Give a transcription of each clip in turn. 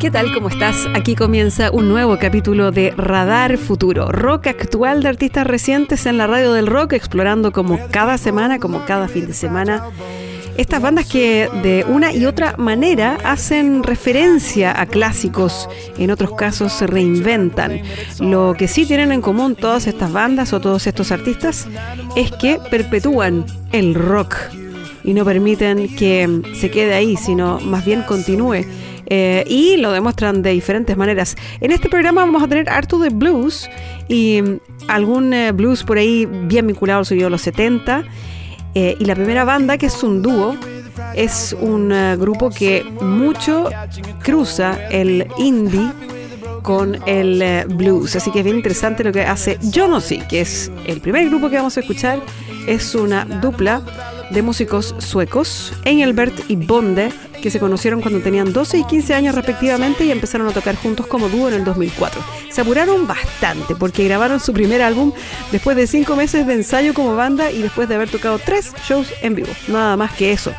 ¿Qué tal? ¿Cómo estás? Aquí comienza un nuevo capítulo de Radar Futuro, rock actual de artistas recientes en la radio del rock, explorando como cada semana, como cada fin de semana, estas bandas que de una y otra manera hacen referencia a clásicos, en otros casos se reinventan. Lo que sí tienen en común todas estas bandas o todos estos artistas es que perpetúan el rock y no permiten que se quede ahí, sino más bien continúe eh, y lo demuestran de diferentes maneras. En este programa vamos a tener harto de blues y mm, algún eh, blues por ahí bien vinculado al sonido de los 70. Eh, y la primera banda, que es un dúo, es un grupo que mucho cruza el indie con el blues. Así que es bien interesante lo que hace Jonosy, que es el primer grupo que vamos a escuchar. Es una dupla de músicos suecos, Engelbert y Bonde, que se conocieron cuando tenían 12 y 15 años respectivamente y empezaron a tocar juntos como dúo en el 2004. Se apuraron bastante porque grabaron su primer álbum después de 5 meses de ensayo como banda y después de haber tocado 3 shows en vivo, nada más que eso.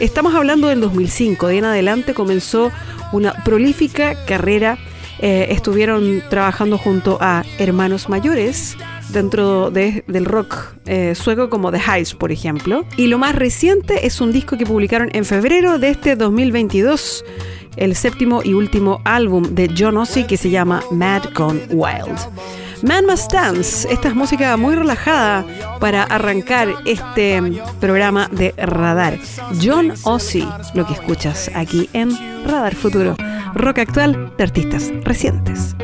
Estamos hablando del 2005, de en adelante comenzó una prolífica carrera. Eh, estuvieron trabajando junto a hermanos mayores, dentro del rock eh, sueco como The Hives, por ejemplo. Y lo más reciente es un disco que publicaron en febrero de este 2022, el séptimo y último álbum de John Ossie que se llama Mad Gone Wild. Man Must Dance, esta es música muy relajada para arrancar este programa de Radar. John Ossie, lo que escuchas aquí en Radar Futuro, rock actual de artistas recientes.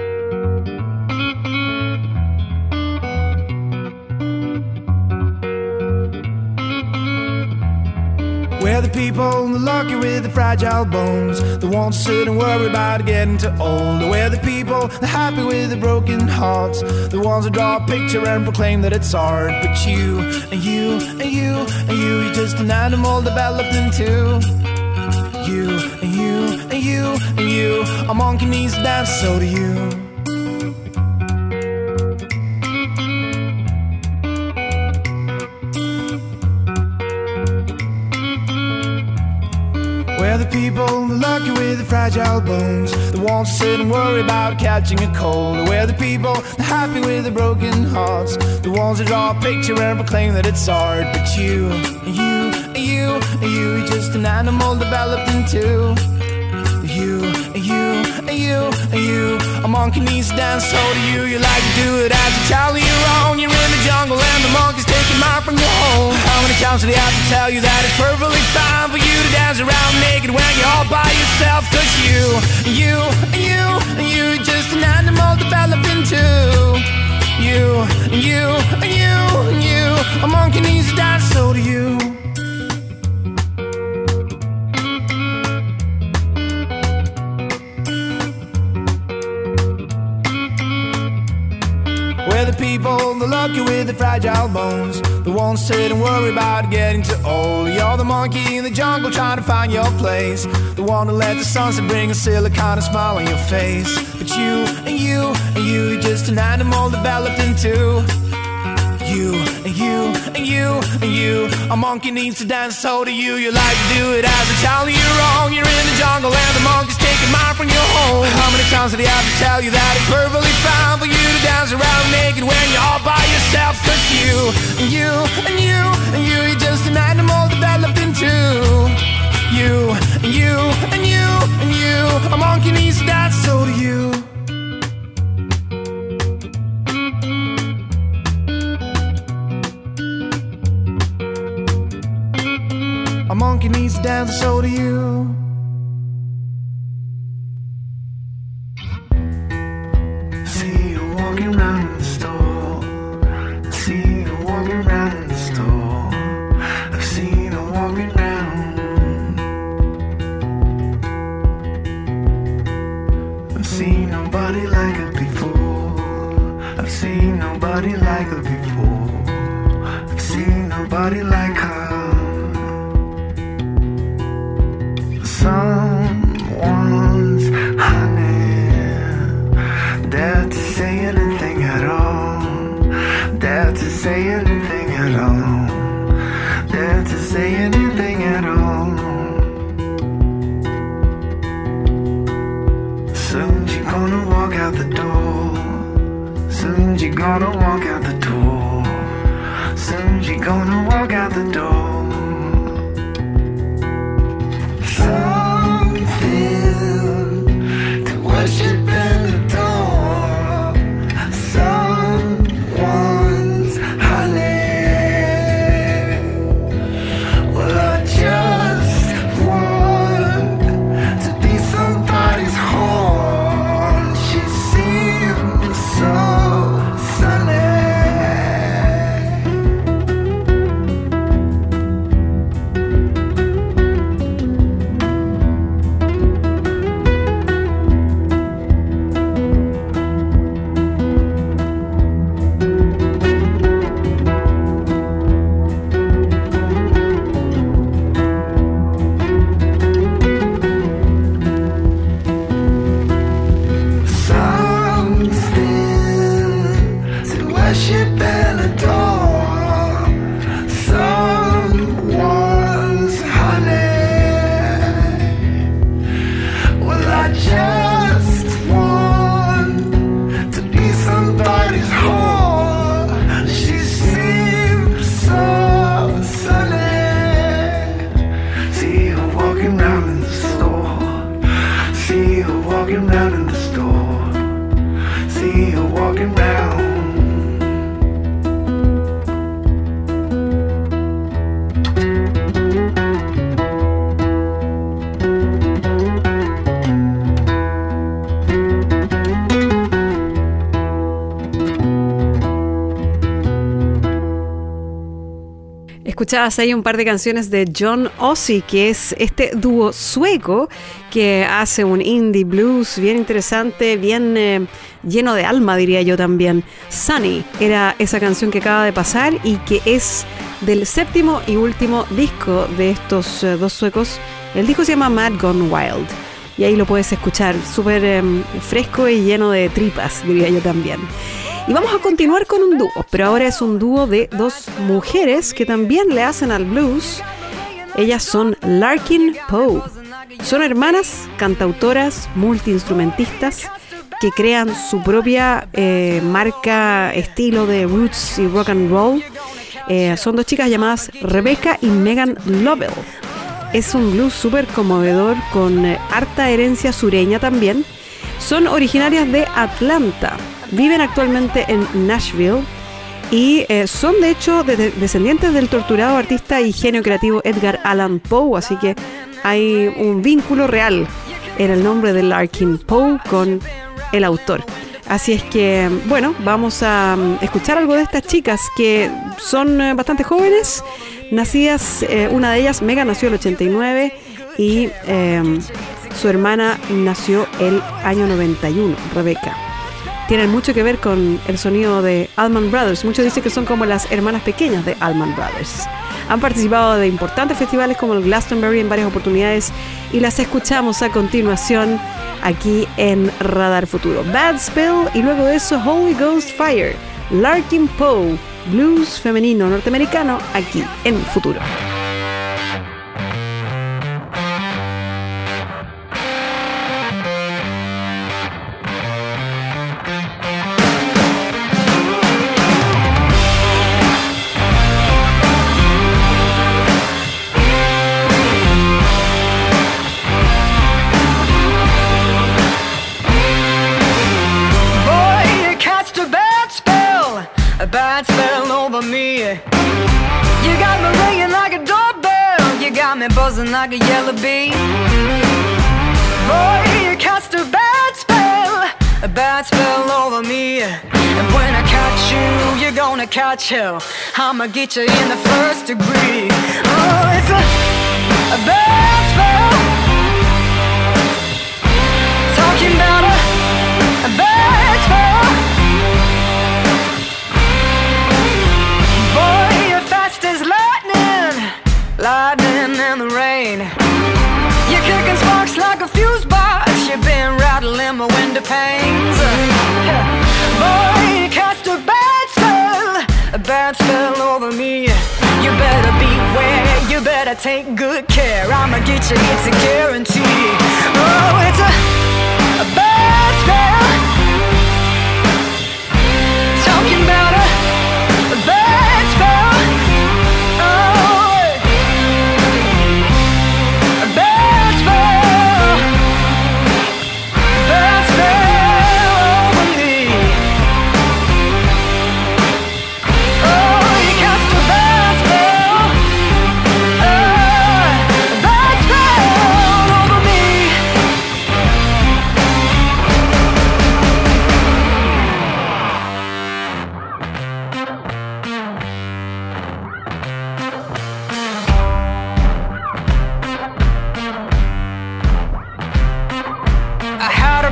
We're the people, the lucky with the fragile bones. The ones who sit and worry about getting too old. We're the people, the happy with the broken hearts. The ones who draw a picture and proclaim that it's art. But you, and you, and you, and you, you're just an animal developed into. You, and you, and you, and you. A monkey needs to dance, so do you. The people, the lucky with the fragile bones. The ones who sit and worry about catching a cold. We're the people, the happy with the broken hearts. The ones who draw a picture and proclaim that it's art. But you, you, you, you, you're just an animal developed into. You, you, you, you, a monkey needs to dance, so do you. You like to do it as a child, you're wrong. You're in the jungle and the monkeys taking mine from your home. How many times did they have to tell you that it's perfectly fine for you to dance around naked when you're all by yourself? Cause you, you, you, you, just an animal developing too. You, you, you, you, a monkey needs to dance, so do you. People, the lucky with the fragile bones. The ones sit and worry about getting too old. You're the monkey in the jungle trying to find your place. The one to let the sunset bring a silicon and smile on your face. But you and you and you, you're just an animal developed into. You you and you and you. A monkey needs to dance, so do you. You like to do it as a child, you're wrong. You're in the jungle and the monkey's taking mine from your home. How many times did he have to tell you that it's perfectly fine for you to dance around naked when you're all by yourself? Cause you and you and you and you, you're just an animal developed into. You and you and you and you. A monkey needs to dance, so do you. and so do you. See you walking around. Escuchabas ahí un par de canciones de John Ossie, que es este dúo sueco que hace un indie blues bien interesante, bien eh, lleno de alma, diría yo también. Sunny era esa canción que acaba de pasar y que es del séptimo y último disco de estos eh, dos suecos. El disco se llama Mad Gone Wild y ahí lo puedes escuchar, súper eh, fresco y lleno de tripas, diría yo también. Y vamos a continuar con un dúo, pero ahora es un dúo de dos mujeres que también le hacen al blues. Ellas son Larkin Poe. Son hermanas, cantautoras, multiinstrumentistas que crean su propia eh, marca, estilo de roots y rock and roll. Eh, son dos chicas llamadas Rebecca y Megan Lovell. Es un blues súper conmovedor con eh, harta herencia sureña también. Son originarias de Atlanta. Viven actualmente en Nashville y eh, son de hecho de- de- descendientes del torturado artista y genio creativo Edgar Allan Poe, así que hay un vínculo real en el nombre de Larkin Poe con el autor. Así es que, bueno, vamos a mm, escuchar algo de estas chicas que son eh, bastante jóvenes, nacidas, eh, una de ellas, Mega, nació el 89 y eh, su hermana nació el año 91, Rebeca tienen mucho que ver con el sonido de Allman Brothers. Muchos dicen que son como las hermanas pequeñas de Allman Brothers. Han participado de importantes festivales como el Glastonbury en varias oportunidades y las escuchamos a continuación aquí en Radar Futuro. Bad Spell y luego de eso Holy Ghost Fire, Larkin Poe, blues femenino norteamericano aquí en Futuro. Bad over me. You got me ringing like a doorbell, you got me buzzing like a yellow bee. Boy, you cast a bad spell, a bad spell over me. And when I catch you, you're gonna catch hell. I'ma get you in the first degree. Oh, it's a, a bad spell. Talking about a, a bad spell. Pain. You're kicking sparks like a fuse box. You've been rattling my window panes. Boy, you cast a bad spell, a bad spell over me. You better beware, you better take good care. I'ma get you, it's a guarantee. Oh, it's a, a bad spell. Talking about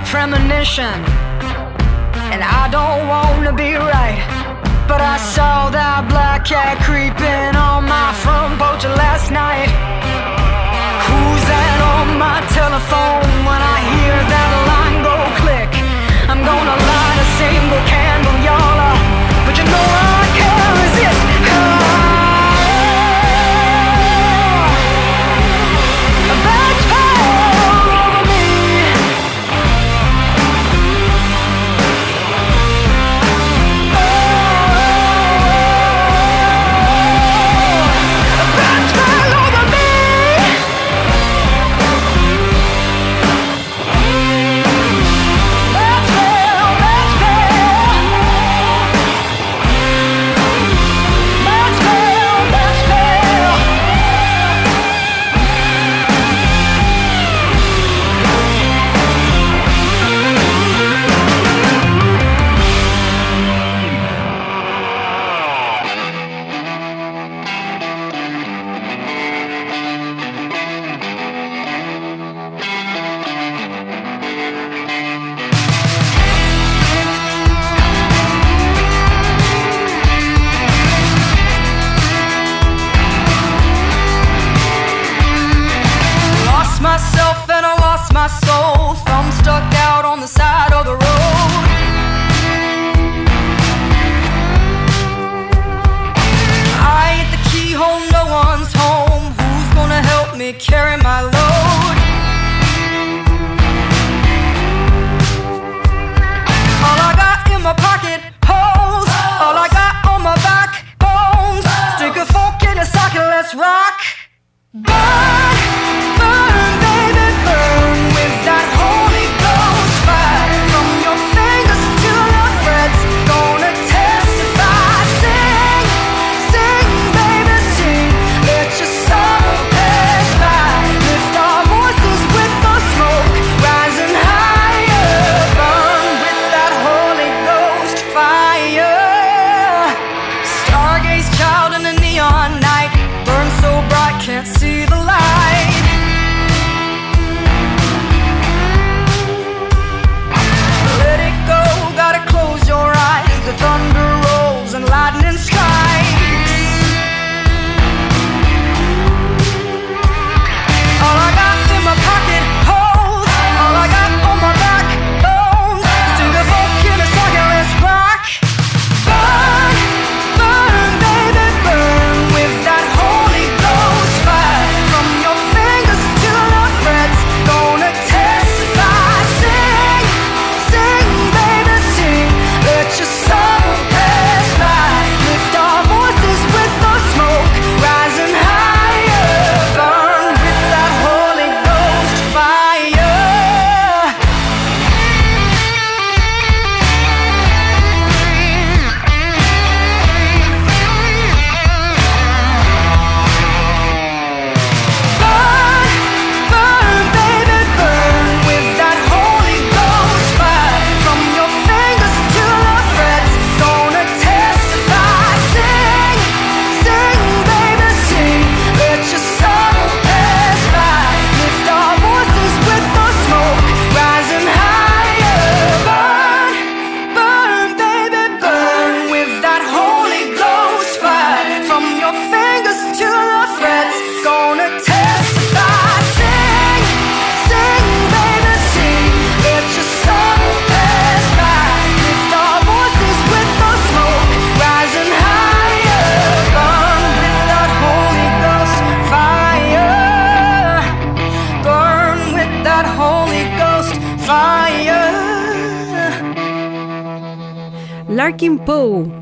premonition, and I don't wanna be right. But I saw that black cat creeping on my front porch last night. Who's that on my telephone when I hear that line go click? I'm gonna light a single candle,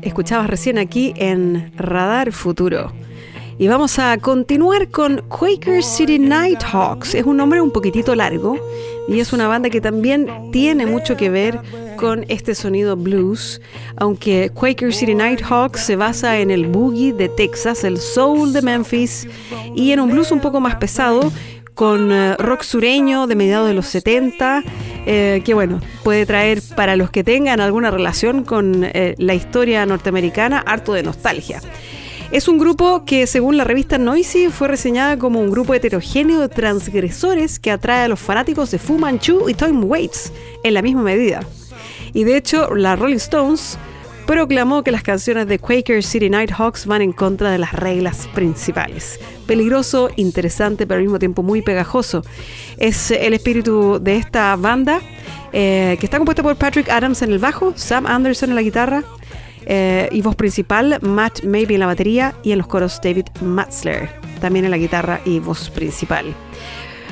escuchabas recién aquí en Radar Futuro. Y vamos a continuar con Quaker City Nighthawks. Es un nombre un poquitito largo y es una banda que también tiene mucho que ver con este sonido blues, aunque Quaker City Nighthawks se basa en el boogie de Texas, el soul de Memphis y en un blues un poco más pesado con eh, rock sureño de mediados de los 70, eh, que bueno, puede traer para los que tengan alguna relación con eh, la historia norteamericana harto de nostalgia. Es un grupo que, según la revista Noisy, fue reseñada como un grupo heterogéneo de transgresores que atrae a los fanáticos de Fu Manchu y Tom Waits en la misma medida. Y de hecho, la Rolling Stones proclamó que las canciones de Quaker City Nighthawks van en contra de las reglas principales. Peligroso, interesante, pero al mismo tiempo muy pegajoso. Es el espíritu de esta banda, eh, que está compuesta por Patrick Adams en el bajo, Sam Anderson en la guitarra, eh, y voz principal, Matt Maybe en la batería y en los coros David Matzler, también en la guitarra y voz principal.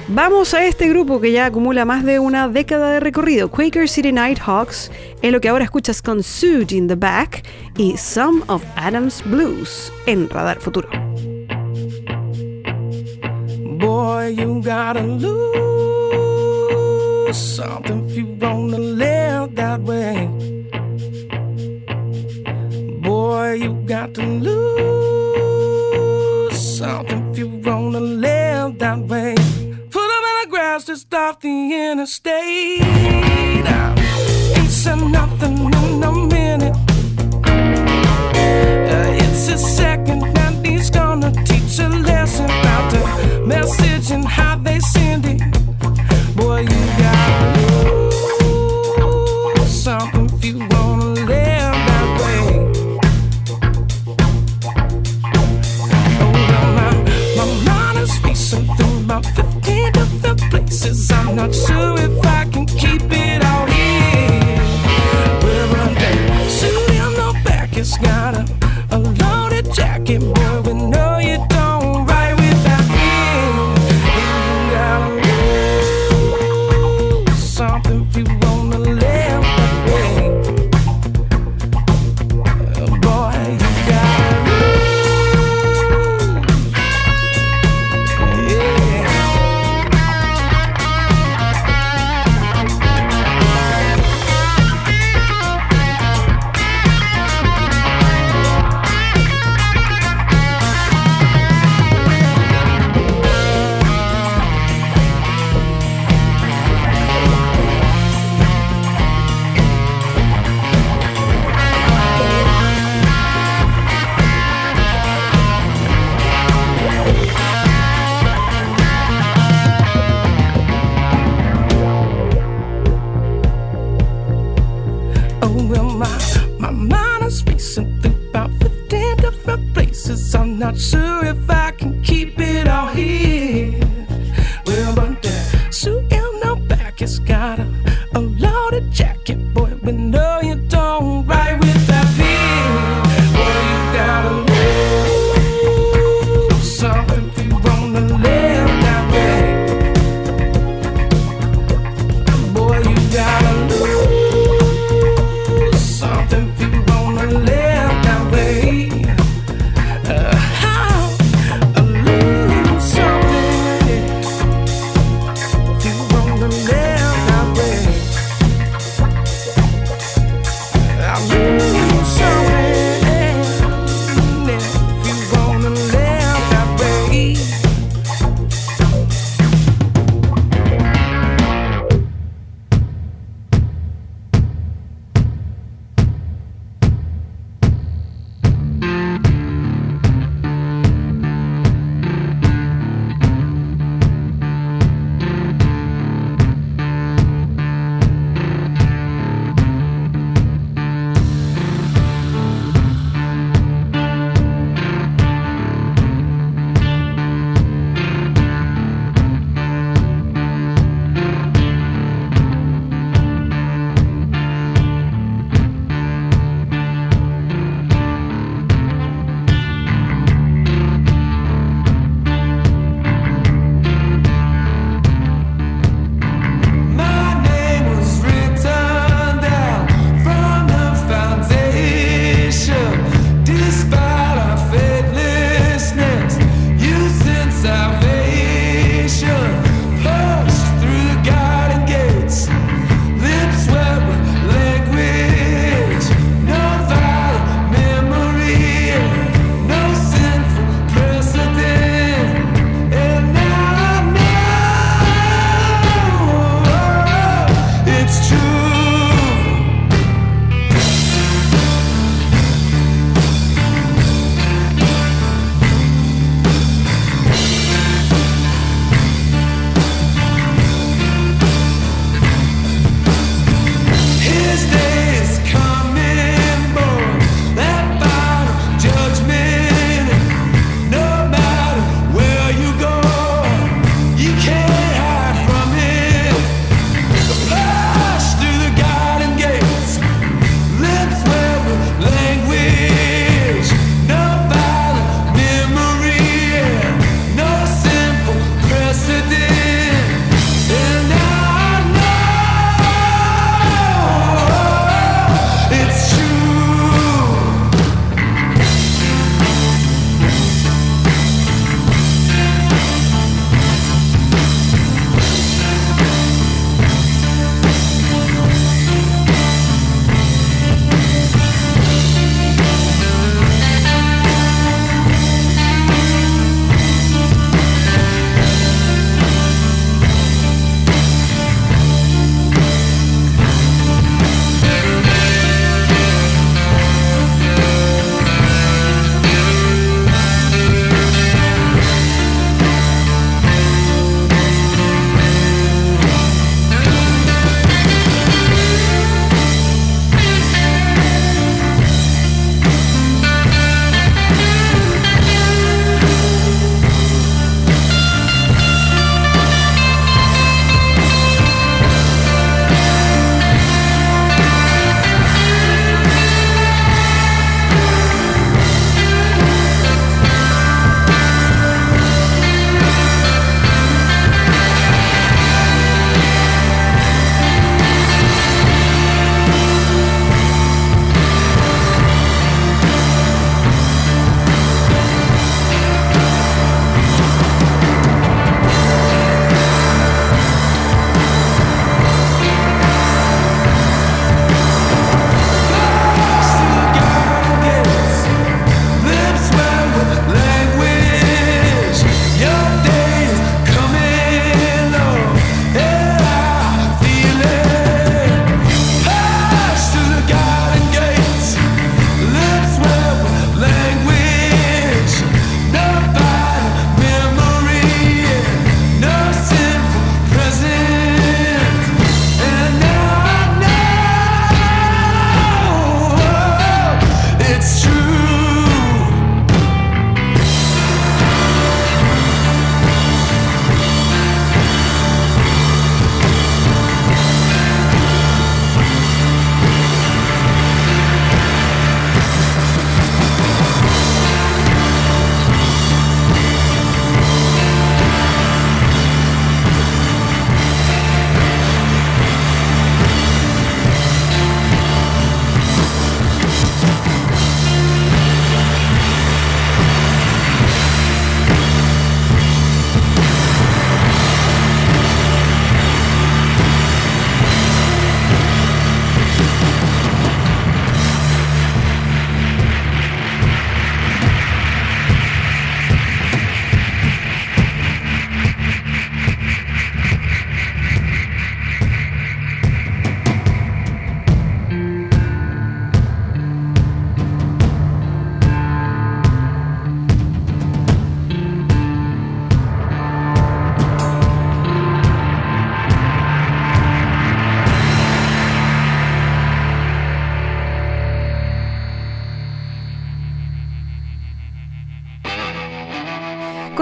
Vamos a este grupo que ya acumula más de una década de recorrido, Quaker City Nighthawks, es lo que ahora escuchas con Suge in the Back y Some of Adams Blues en Radar Futuro. Boy, you gotta lose something if you wanna live that way. Boy, you got to lose something if you wanna live that way. Grass just off the interstate. Ain't said nothing in a minute. Uh, it's a second that he's gonna teach a lesson about the message and how they send it. Boy, you gotta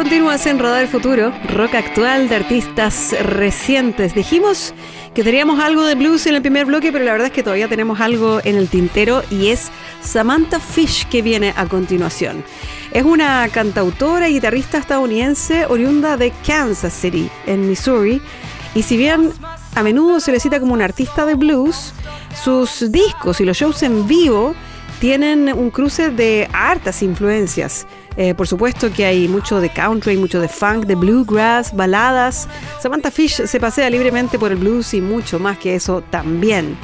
Continúas en Radar Futuro, rock actual de artistas recientes. Dijimos que teníamos algo de blues en el primer bloque, pero la verdad es que todavía tenemos algo en el tintero y es Samantha Fish que viene a continuación. Es una cantautora y guitarrista estadounidense oriunda de Kansas City, en Missouri, y si bien a menudo se le cita como un artista de blues, sus discos y los shows en vivo tienen un cruce de hartas influencias. Eh, por supuesto que hay mucho de country, mucho de funk, de bluegrass, baladas. Samantha Fish se pasea libremente por el blues y mucho más que eso también.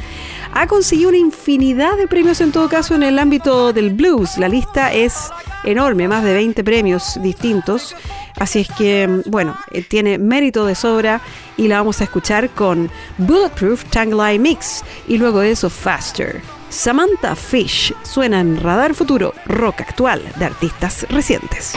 Ha conseguido una infinidad de premios en todo caso en el ámbito del blues. La lista es enorme, más de 20 premios distintos. Así es que, bueno, eh, tiene mérito de sobra y la vamos a escuchar con Bulletproof Tangle Eye Mix y luego de eso Faster. Samantha Fish suena en Radar Futuro, rock actual de artistas recientes.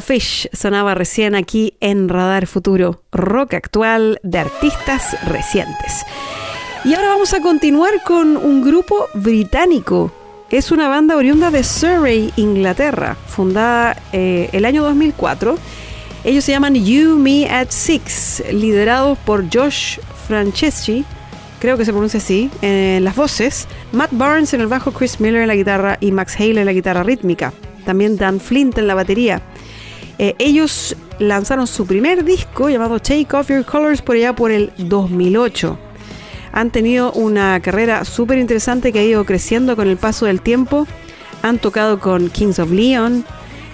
Fish sonaba recién aquí en Radar Futuro, rock actual de artistas recientes. Y ahora vamos a continuar con un grupo británico. Es una banda oriunda de Surrey, Inglaterra, fundada eh, el año 2004. Ellos se llaman You Me at Six, liderados por Josh Franceschi, creo que se pronuncia así, en las voces, Matt Barnes en el bajo, Chris Miller en la guitarra y Max Hale en la guitarra rítmica. También Dan Flint en la batería. Eh, ellos lanzaron su primer disco llamado Take Off Your Colors por allá por el 2008. Han tenido una carrera súper interesante que ha ido creciendo con el paso del tiempo. Han tocado con Kings of Leon,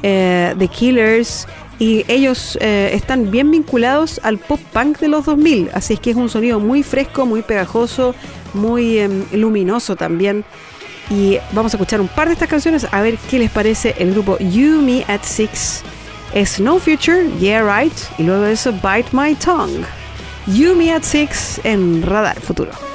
eh, The Killers, y ellos eh, están bien vinculados al pop punk de los 2000, así es que es un sonido muy fresco, muy pegajoso, muy em, luminoso también. Y vamos a escuchar un par de estas canciones a ver qué les parece el grupo You Me at Six. Snow Future, Yeah Right, y luego de eso Bite My Tongue. You Me at Six en Radar Futuro.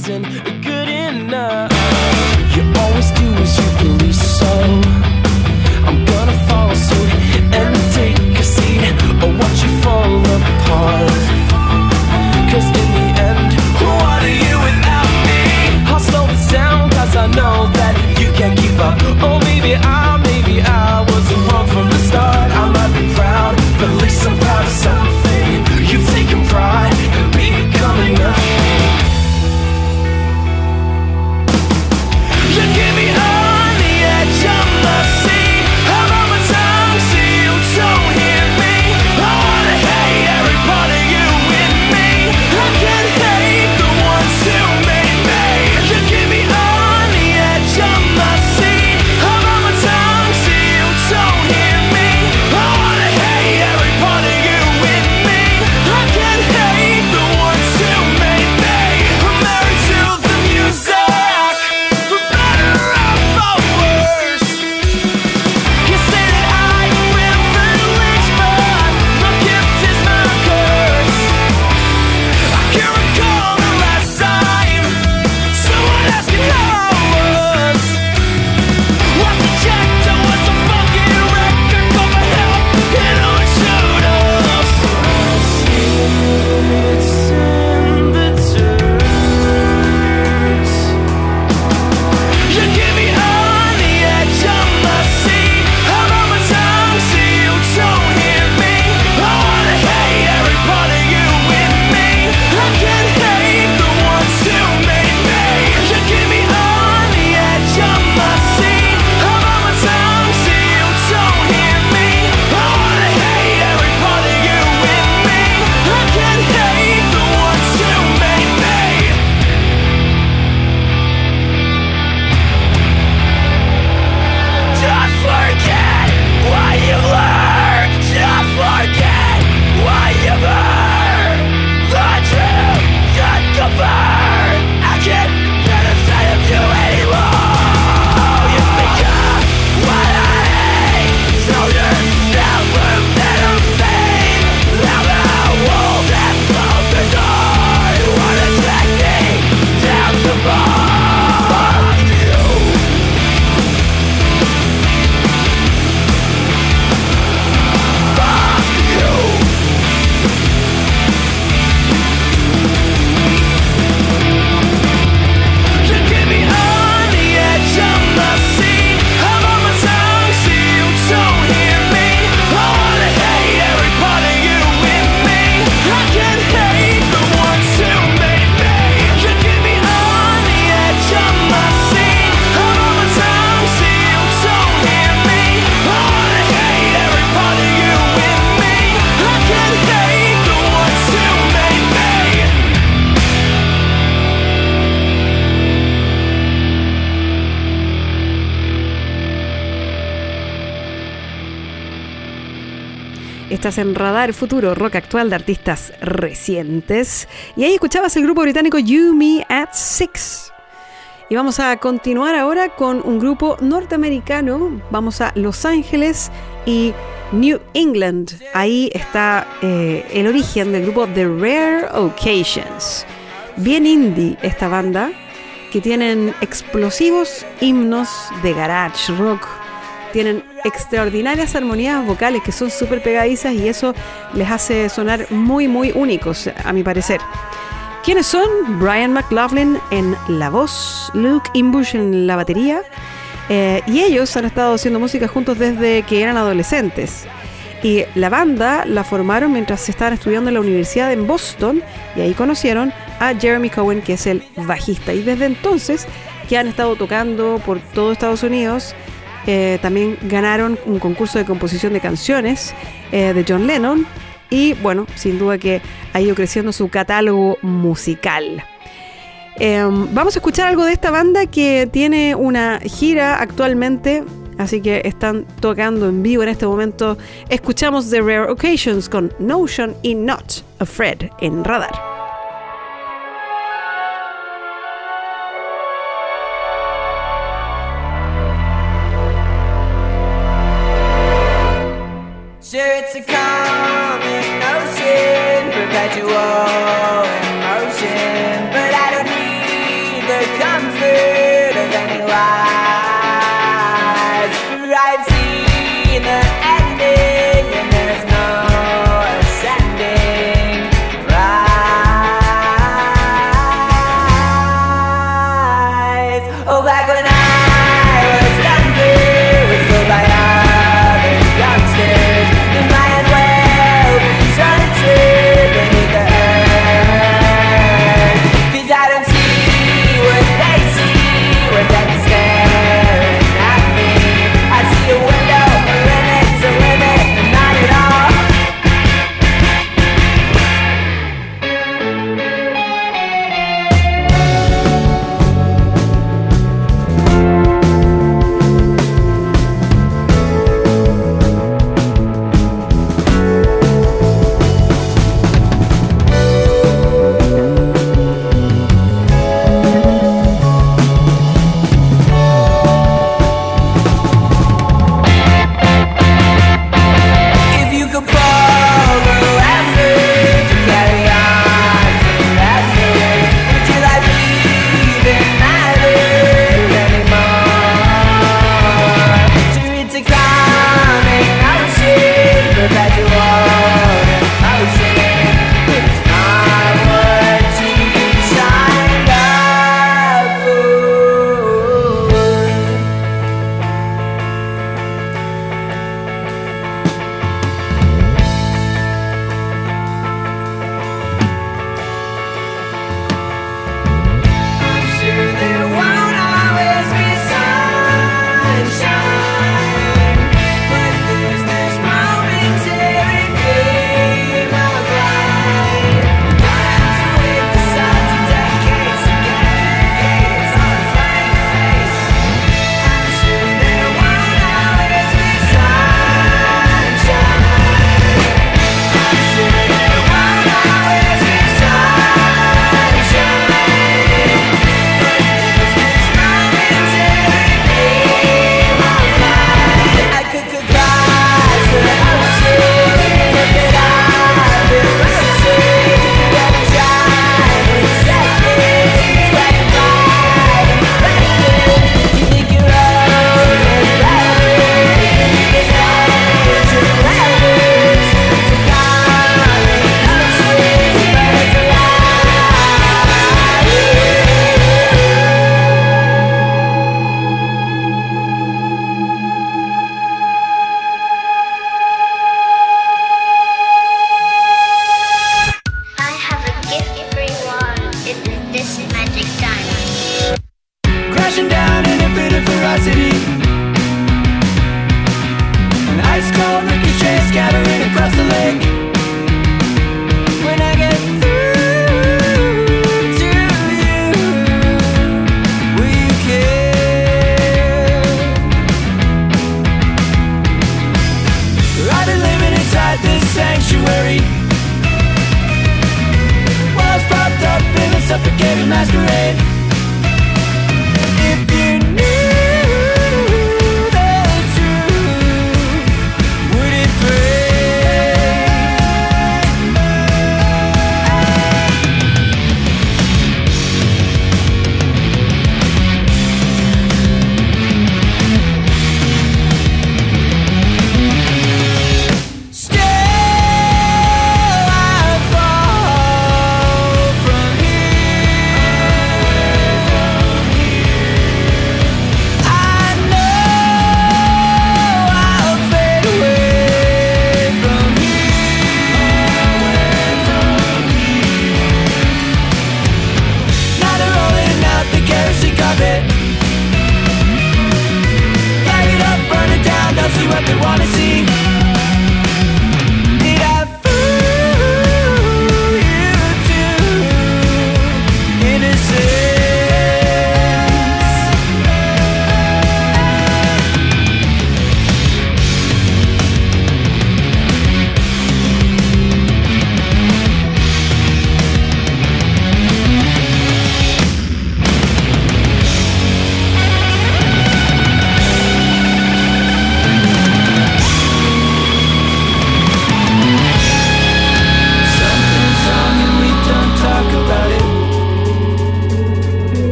prison. En Radar Futuro, rock actual de artistas recientes. Y ahí escuchabas el grupo británico You Me at Six. Y vamos a continuar ahora con un grupo norteamericano. Vamos a Los Ángeles y New England. Ahí está eh, el origen del grupo The Rare Occasions. Bien indie esta banda, que tienen explosivos himnos de garage rock. Tienen extraordinarias armonías vocales que son súper pegadizas y eso les hace sonar muy, muy únicos, a mi parecer. ¿Quiénes son? Brian McLaughlin en la voz, Luke Imbush en la batería. eh, y ellos han estado haciendo música juntos desde que eran adolescentes. Y la banda la formaron mientras estaban estudiando en la universidad en Boston y ahí conocieron a Jeremy Cohen, que es el bajista. Y desde entonces que han estado tocando por todo Estados Unidos, eh, también ganaron un concurso de composición de canciones eh, de John Lennon y bueno, sin duda que ha ido creciendo su catálogo musical. Eh, vamos a escuchar algo de esta banda que tiene una gira actualmente, así que están tocando en vivo en este momento. Escuchamos The Rare Occasions con Notion y Not Afraid en Radar.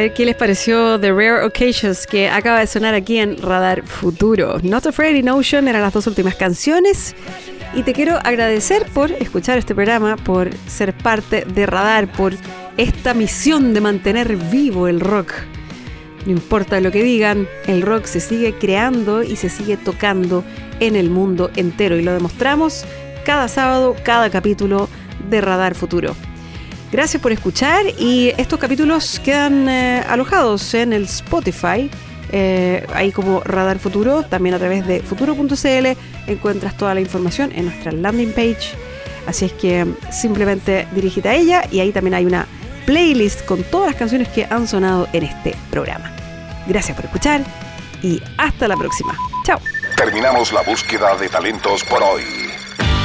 Ver qué les pareció The Rare Occasions que acaba de sonar aquí en Radar Futuro. Not Afraid in Ocean eran las dos últimas canciones. Y te quiero agradecer por escuchar este programa, por ser parte de Radar, por esta misión de mantener vivo el rock. No importa lo que digan, el rock se sigue creando y se sigue tocando en el mundo entero. Y lo demostramos cada sábado, cada capítulo de Radar Futuro. Gracias por escuchar y estos capítulos quedan eh, alojados en el Spotify, eh, ahí como Radar Futuro, también a través de futuro.cl encuentras toda la información en nuestra landing page. Así es que simplemente dirígete a ella y ahí también hay una playlist con todas las canciones que han sonado en este programa. Gracias por escuchar y hasta la próxima. Chao. Terminamos la búsqueda de talentos por hoy.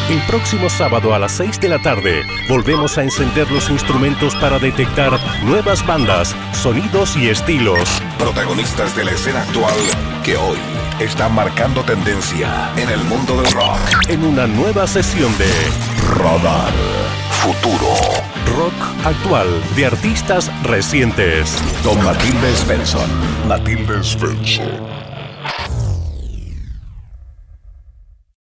El próximo sábado a las 6 de la tarde volvemos a encender los instrumentos para detectar nuevas bandas, sonidos y estilos. Protagonistas de la escena actual que hoy están marcando tendencia en el mundo del rock. En una nueva sesión de Radar Futuro. rock actual de artistas recientes. Con Matilde Svensson. Matilde Svensson.